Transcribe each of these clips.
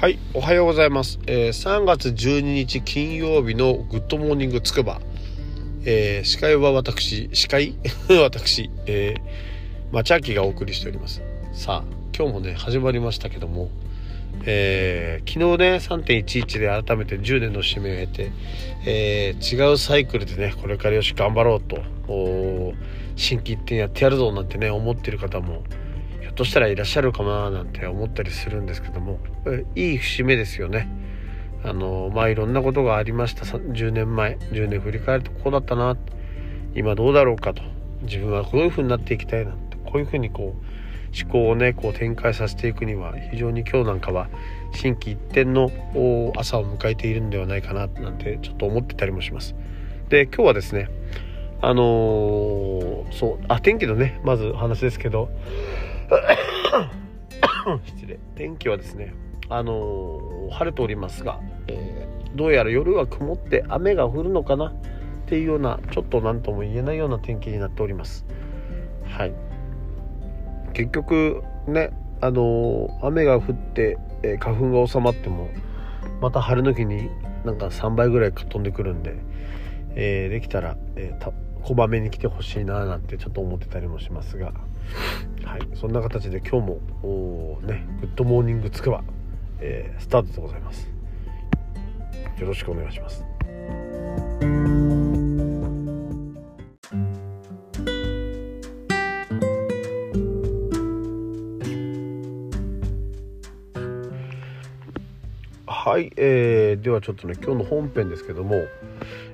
はい、おはようございます。えー3月12日金曜日のグッドモーニングつくば。えー司会は私、司会？私、えー、まちあきがお送りしております。さあ、今日もね、始まりましたけども、えー昨日ね、3.11で改めて10年の節目を経て、えー違うサイクルでね、これからよし、頑張ろうと、おー心機一転やってやるぞなんてね、思ってる方も、っとしたらいらっしゃるかななんて思ったりするんですけども。いい節目ですよね。あのまあいろんなことがありました。10年前10年振り返るとこうだったな。今どうだろうかと。自分はこういう風になっていきたいなって。こういう風にこう思考をねこう展開させていくには非常に今日なんかは心機一転の朝を迎えているんではないかななんてちょっと思ってたりもします。で今日はですねあのーそうあ天気のねまず話ですけど 失礼。天気はですねあのー晴れておりますが、えーどうやら夜は曇って雨が降るのかなっていうようなちょっと何とも言えないような天気になっております。はい。結局ねあのー雨が降って、えー花粉が収まってもまた晴れの日になんか3倍ぐらい飛んでくるんで、えーできたら、えーこまめに来てほしいななんてちょっと思ってたりもしますが。はい、そんな形で今日もねグッドモーニングつくば、えースタートでございます。よろしくお願いします。はい、えーではちょっとね今日の本編ですけども、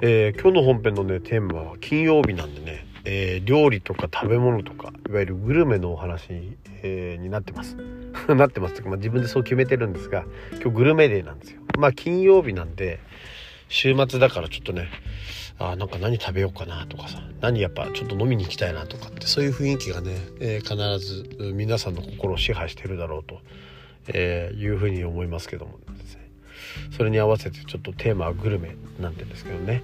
えー今日の本編のねテーマは金曜日なんでね、えー料理とか食べ物とかいわゆるグルメのお話、えーになってます。なってますというか、まあ、自分でそう決めてるんですが今日グルメデーなんですよ。まあ金曜日なんで週末だからちょっとねあなんか何食べようかなとかさ何やっぱちょっと飲みに行きたいなとかってそういう雰囲気がね、えー必ず皆さんの心を支配してるだろうと、えーいうふうに思いますけどもですね。それに合わせてちょっとテーマはグルメなんてですけどね。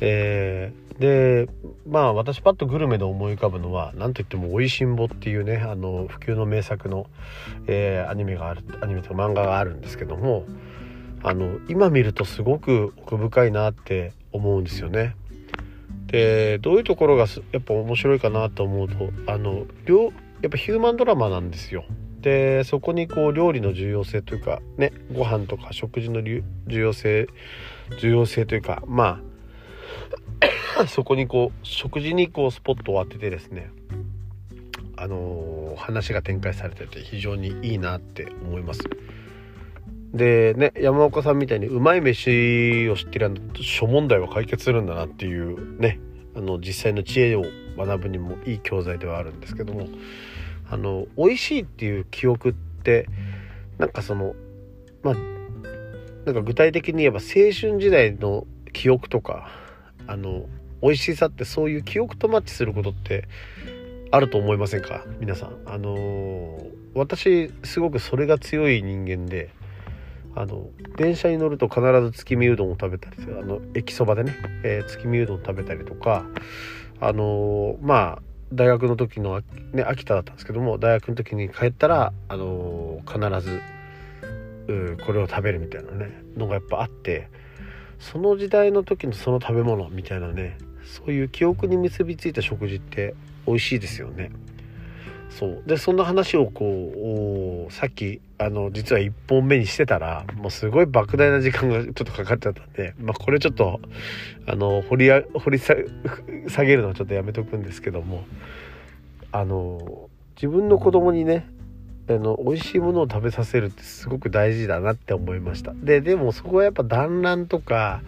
えーでまあ私パッとグルメで思い浮かぶのは何といっても「おいしんぼ」っていうねあの普及の名作の、えーアニメがあるアニメとか漫画があるんですけどもあの今見るとすごく奥深いなって思うんですよね。でどういうところがすやっぱ面白いかなと思うとあの両やっぱヒューマンドラマなんですよ。でそこにこう料理の重要性というかねご飯とか食事の重要性重要性というかまあそこにこう食事にこうスポットを当ててですねあのー話が展開されてて非常にいいなって思います。でね山岡さんみたいにうまい飯を知ってると諸問題は解決するんだなっていうねあの実際の知恵を学ぶにもいい教材ではあるんですけどもあの美味しいっていう記憶ってなんかそのまあなんか具体的に言えば青春時代の記憶とかあの美味しさってそういう記憶とマッチすることってあると思いませんか？皆さん。あの私すごくそれが強い人間であの電車に乗ると必ず月見うどんを食べたりする。あの駅そばでね、えー月見うどん食べたりとかあのまあ大学の時の、ね、秋田だったんですけども大学の時に帰ったら、あの必ずうこれを食べるみたいなねのがやっぱあってその時代の時のその食べ物みたいなねそういう記憶に結びついた食事って美味しいですよね。そうでそんな話をこうさっきあの実は1本目にしてたらもうすごい莫大な時間がちょっとかかっちゃったんで、まあ、これちょっとあの掘り掘り下げるのはちょっとやめとくんですけどもあの自分の子供にねあの美味しいものを食べさせるってすごく大事だなって思いました。ででもそこはやっぱ団らんとか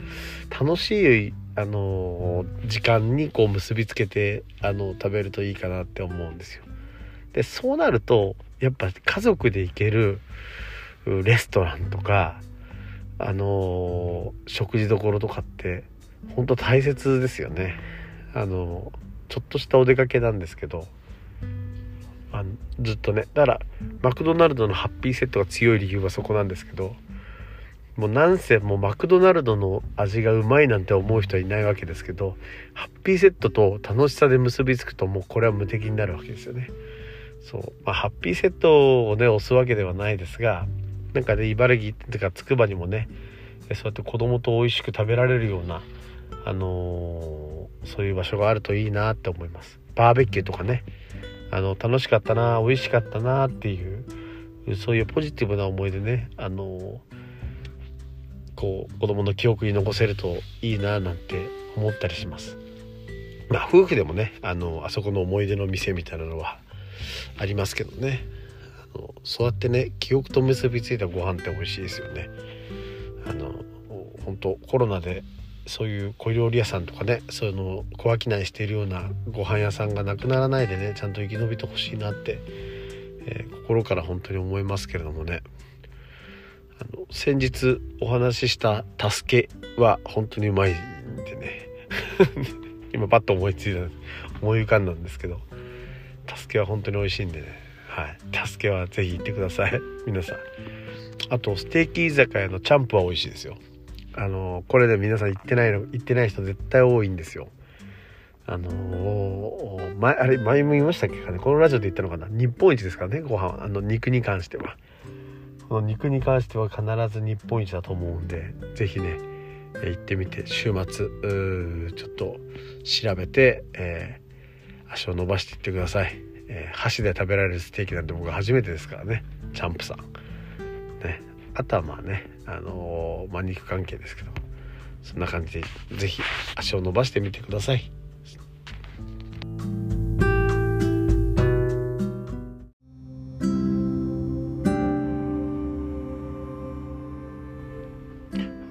楽しいあの時間にこう結びつけてあの食べるといいかなって思うんですよ。でそうなるとやっぱ家族で行けるレストランとかあの食事どころとかって本当大切ですよね。あのちょっとしたお出かけなんですけどあずっとね。だからマクドナルドのハッピーセットが強い理由はそこなんですけどもうなんせもうマクドナルドの味がうまいなんて思う人はいないわけですけどハッピーセットと楽しさで結びつくともうこれは無敵になるわけですよね。そう、まあ、ハッピーセットをね押すわけではないですがなんかね茨城っていうかつくばにもねそうやって子供と美味しく食べられるようなあのー、そういう場所があるといいなって思います。バーベキューとかね。あの楽しかったな美味しかったなっていうそういうポジティブな思い出ねあの、こう子供の記憶に残せるといいななんて思ったりします。まあ夫婦でもねあのあそこの思い出の店みたいなのはありますけどね。あのそうやってね記憶と結びついたご飯って美味しいですよね。あの本当コロナでそういう小料理屋さんとかねそういうのを小商いしているようなご飯屋さんがなくならないでねちゃんと生き延びてほしいなって、えー、心から本当に思いますけれどもね。あの先日お話しした「助け」は本当にうまいんでね。今パッと思いついた思い浮かんだんですけど「助け」は本当に美味しいんでね。はい「助け」は是非行ってください。皆さん。あとステーキ居酒屋のチャンプは美味しいですよ。あのこれで皆さん行ってないの行ってない人絶対多いんですよ。あの、前あれ前も言いましたっけかね。このラジオで言ったのかな。日本一ですからねご飯あの肉に関しては。この肉に関しては必ず日本一だと思うんで是非ね行ってみて週末ちょっと調べて、えー、足を伸ばしていってください、えー、箸で食べられるステーキなんて僕初めてですからね。チャンプさん。ね。あとはまあねあのー、まあ、肉関係ですけどそんな感じで是非足を伸ばしてみてください。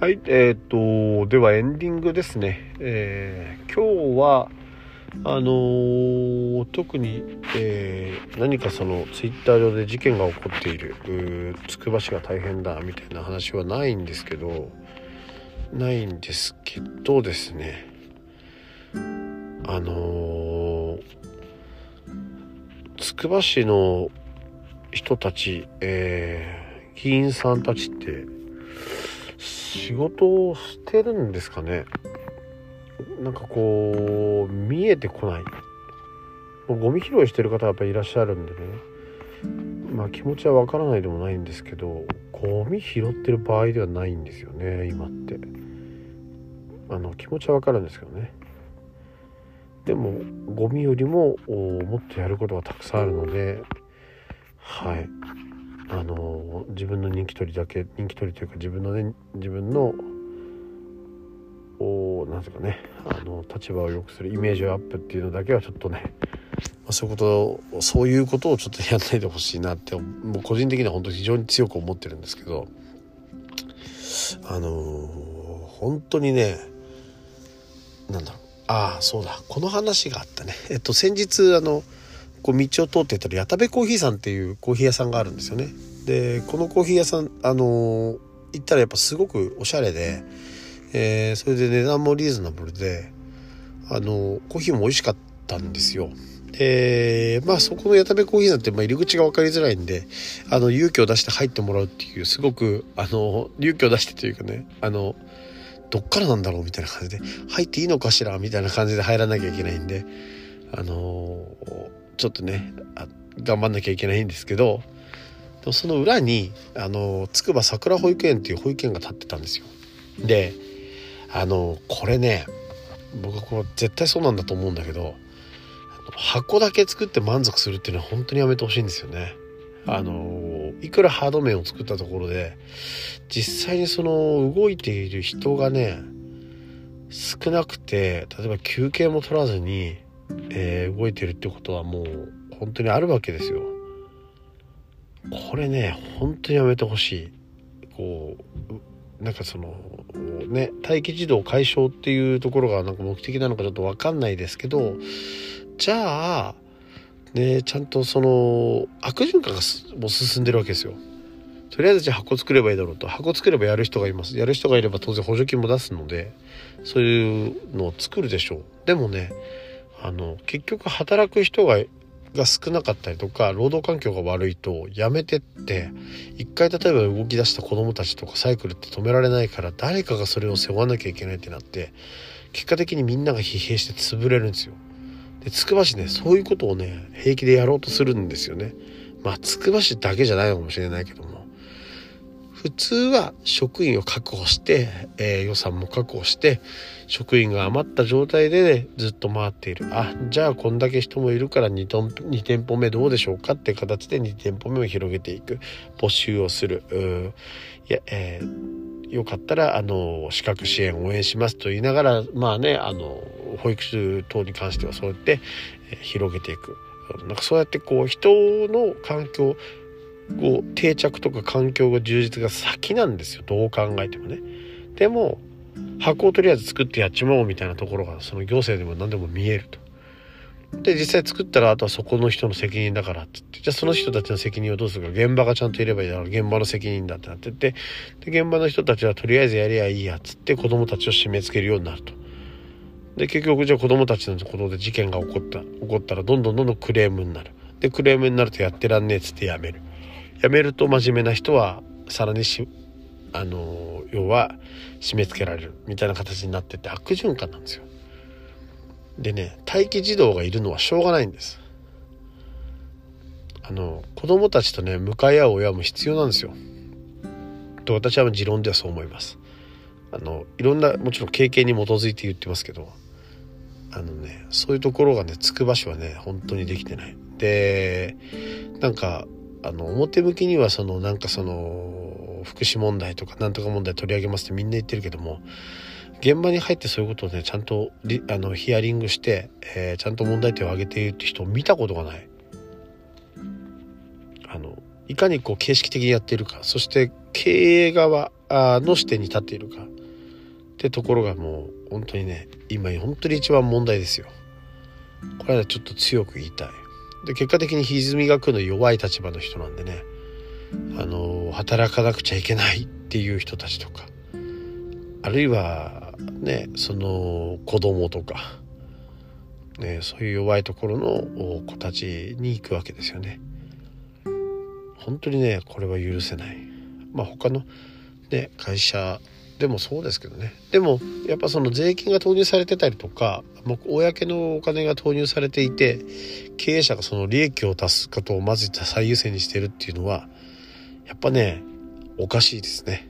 はい、えっ、ー、と、ではエンディングですね。えー、今日は、あのー、特に、えー、何かそのツイッター上で事件が起こっている。つくば市が大変だみたいな話はないんですけどないんですけどですね。あのつくば市の人たち、えー、議員さんたちって仕事をしてるんですかね。なんかこう見えてこない。ゴミ拾いしてる方はやっぱりいらっしゃるんでね。まあ気持ちはわからないでもないんですけどゴミ拾ってる場合ではないんですよね今って。あの気持ちはわかるんですけどね。でもゴミよりももっとやることがたくさんあるのではい。あの自分の人気取りだけ人気取りというか自分のね自分のおなんていうかねあの立場を良くするイメージアップっていうのだけはちょっとね、そういうことそういうことをちょっとやんないでほしいなってもう個人的には本当に非常に強く思ってるんですけどあのー、本当にねなんだろう。ああそうだ。この話があったね。えっと先日あのこう道を通ってたら矢田部コーヒーさんっていうコーヒー屋さんがあるんですよね。でこのコーヒー屋さんあのー、行ったらやっぱすごくおしゃれでえー、それで値段もリーズナブルであのコーヒーも美味しかったんですよ。でまあそこの矢田部コーヒーなんて、まあ、入り口が分かりづらいんであの勇気を出して入ってもらうっていうすごくあの勇気を出してというかねあのどっからなんだろうみたいな感じで入っていいのかしらみたいな感じで入らなきゃいけないんであのちょっとね頑張んなきゃいけないんですけどでもその裏にあの筑波桜保育園っていう保育園が建ってたんですよ。であのこれね僕はこれ絶対そうなんだと思うんだけど箱だけ作って満足するっていうのは本当にやめてほしいんですよね。あのいくらハード面を作ったところで実際にその動いている人がね少なくて例えば休憩も取らずに、えー、動いてるってことはもう本当にあるわけですよ。これね本当にやめてほしい。こうなんかそのね待機児童解消っていうところがなんか目的なのかちょっと分かんないですけどじゃあねちゃんとその悪循環がもう進んでるわけですよ。とりあえずじゃあ箱作ればいいだろうと箱作ればやる人がいますやる人がいれば当然補助金も出すのでそういうのを作るでしょうでもねあの結局働く人がが少なかったりとか労働環境が悪いとやめてって一回例えば動き出した子どもたちとかサイクルって止められないから誰かがそれを背負わなきゃいけないってなって結果的にみんなが疲弊して潰れるんですよ。でつくば市ねそういうことをね平気でやろうとするんですよね。まあつくば市だけじゃないのかもしれないけども。普通は職員を確保して、えー、予算も確保して職員が余った状態で、ね、ずっと回っている。あじゃあこんだけ人もいるから 2, ト2店舗目どうでしょうかって形で2店舗目を広げていく。募集をする。いや、えー、よかったらあの資格支援応援しますと言いながらまあねあの保育士等に関してはそうやって、え、広げていくなんかそうやってこう人の環境こう定着とか環境が充実が先なんですよどう考えてもね。でも箱をとりあえず作ってやっちまおうみたいなところがその行政でも何でも見えると。で実際作ったらあとはそこの人の責任だからってってじゃあその人たちの責任をどうするか現場がちゃんといればいいだろう現場の責任だってなってってで現場の人たちはとりあえずやりゃいいやっつって子供たちを締め付けるようになると。で結局じゃあ子供たちのことで事件が起こった起こったらどんどんどんどんクレームになる。でクレームになるとやってらんねえっつってやめる。辞めると真面目な人はさらにしあの要は締め付けられるみたいな形になってて悪循環なんですよ。でね待機児童がいるのはしょうがないんです。あの子供たちとね向かい合う親も必要なんですよ。と私は持論ではそう思います。あのいろんなもちろん経験に基づいて言ってますけどあのねそういうところがねつく場所はね本当にできてない。でなんかあの表向きにはそのなんかその福祉問題とかなんとか問題取り上げますってみんな言ってるけども現場に入ってそういうことをねちゃんとあのヒアリングして、えー、ちゃんと問題点を挙げているって人を見たことがない。あのいかにこう形式的にやっているかそして経営側の視点に立っているかってところがもう本当にね今本当に一番問題ですよ。これはちょっと強く言いたい。で結果的に歪みが来るの弱い立場の人なんでねあの働かなくちゃいけないっていう人たちとかあるいはねその子供とか、ね、そういう弱いところの子たちに行くわけですよね。本当にねこれは許せない。まあ他の、ね、会社でもそうですけどねでもやっぱその税金が投入されてたりとかもう公のお金が投入されていて経営者がその利益を出すことをまず最優先にしてるっていうのはやっぱねおかしいですね。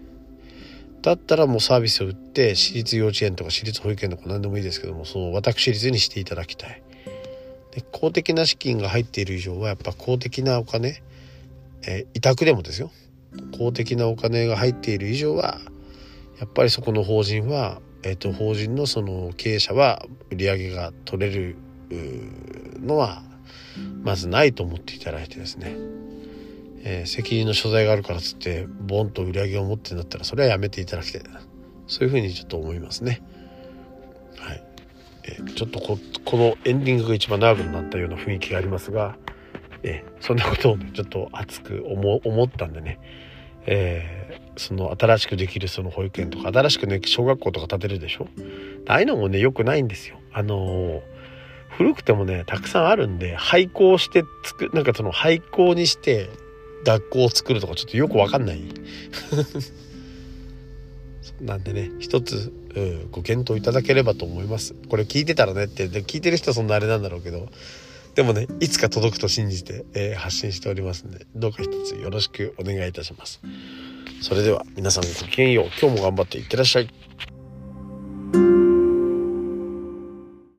だったらもうサービスを売って私立幼稚園とか私立保育園とか何でもいいですけどもその私立にしていただきたい。で公的な資金が入っている以上はやっぱ公的なお金、え委託でもですよ公的なお金が入っている以上はやっぱりそこの法人は、えーと、法人のその経営者は売り上げが取れるのはまずないと思っていただいてですね、えー、責任の所在があるからっつってボンと売り上げを持ってんだったらそれはやめていただきたいなそういうふうにちょっと思いますね。はい、えー、ちょっとここのエンディングが一番長くなったような雰囲気がありますが、えー、そんなことを、ちょっと熱く思思ったんでね、えー、その新しくできるその保育園とか新しくね小学校とか建てるでしょ？ああいうのもねよくないんですよ。あの、古くてもねたくさんあるんで廃校してつくなんかその廃校にして学校を作るとかちょっとよくわかんない。なんでね一つ、うん、ご検討いただければと思います。これ聞いてたらねってで聞いてる人はそんなあれなんだろうけどでもねいつか届くと信じて、えー、発信しておりますんでどうか一つよろしくお願いいたします。それでは皆さんごきげんよう。今日も頑張っていってらっしゃい。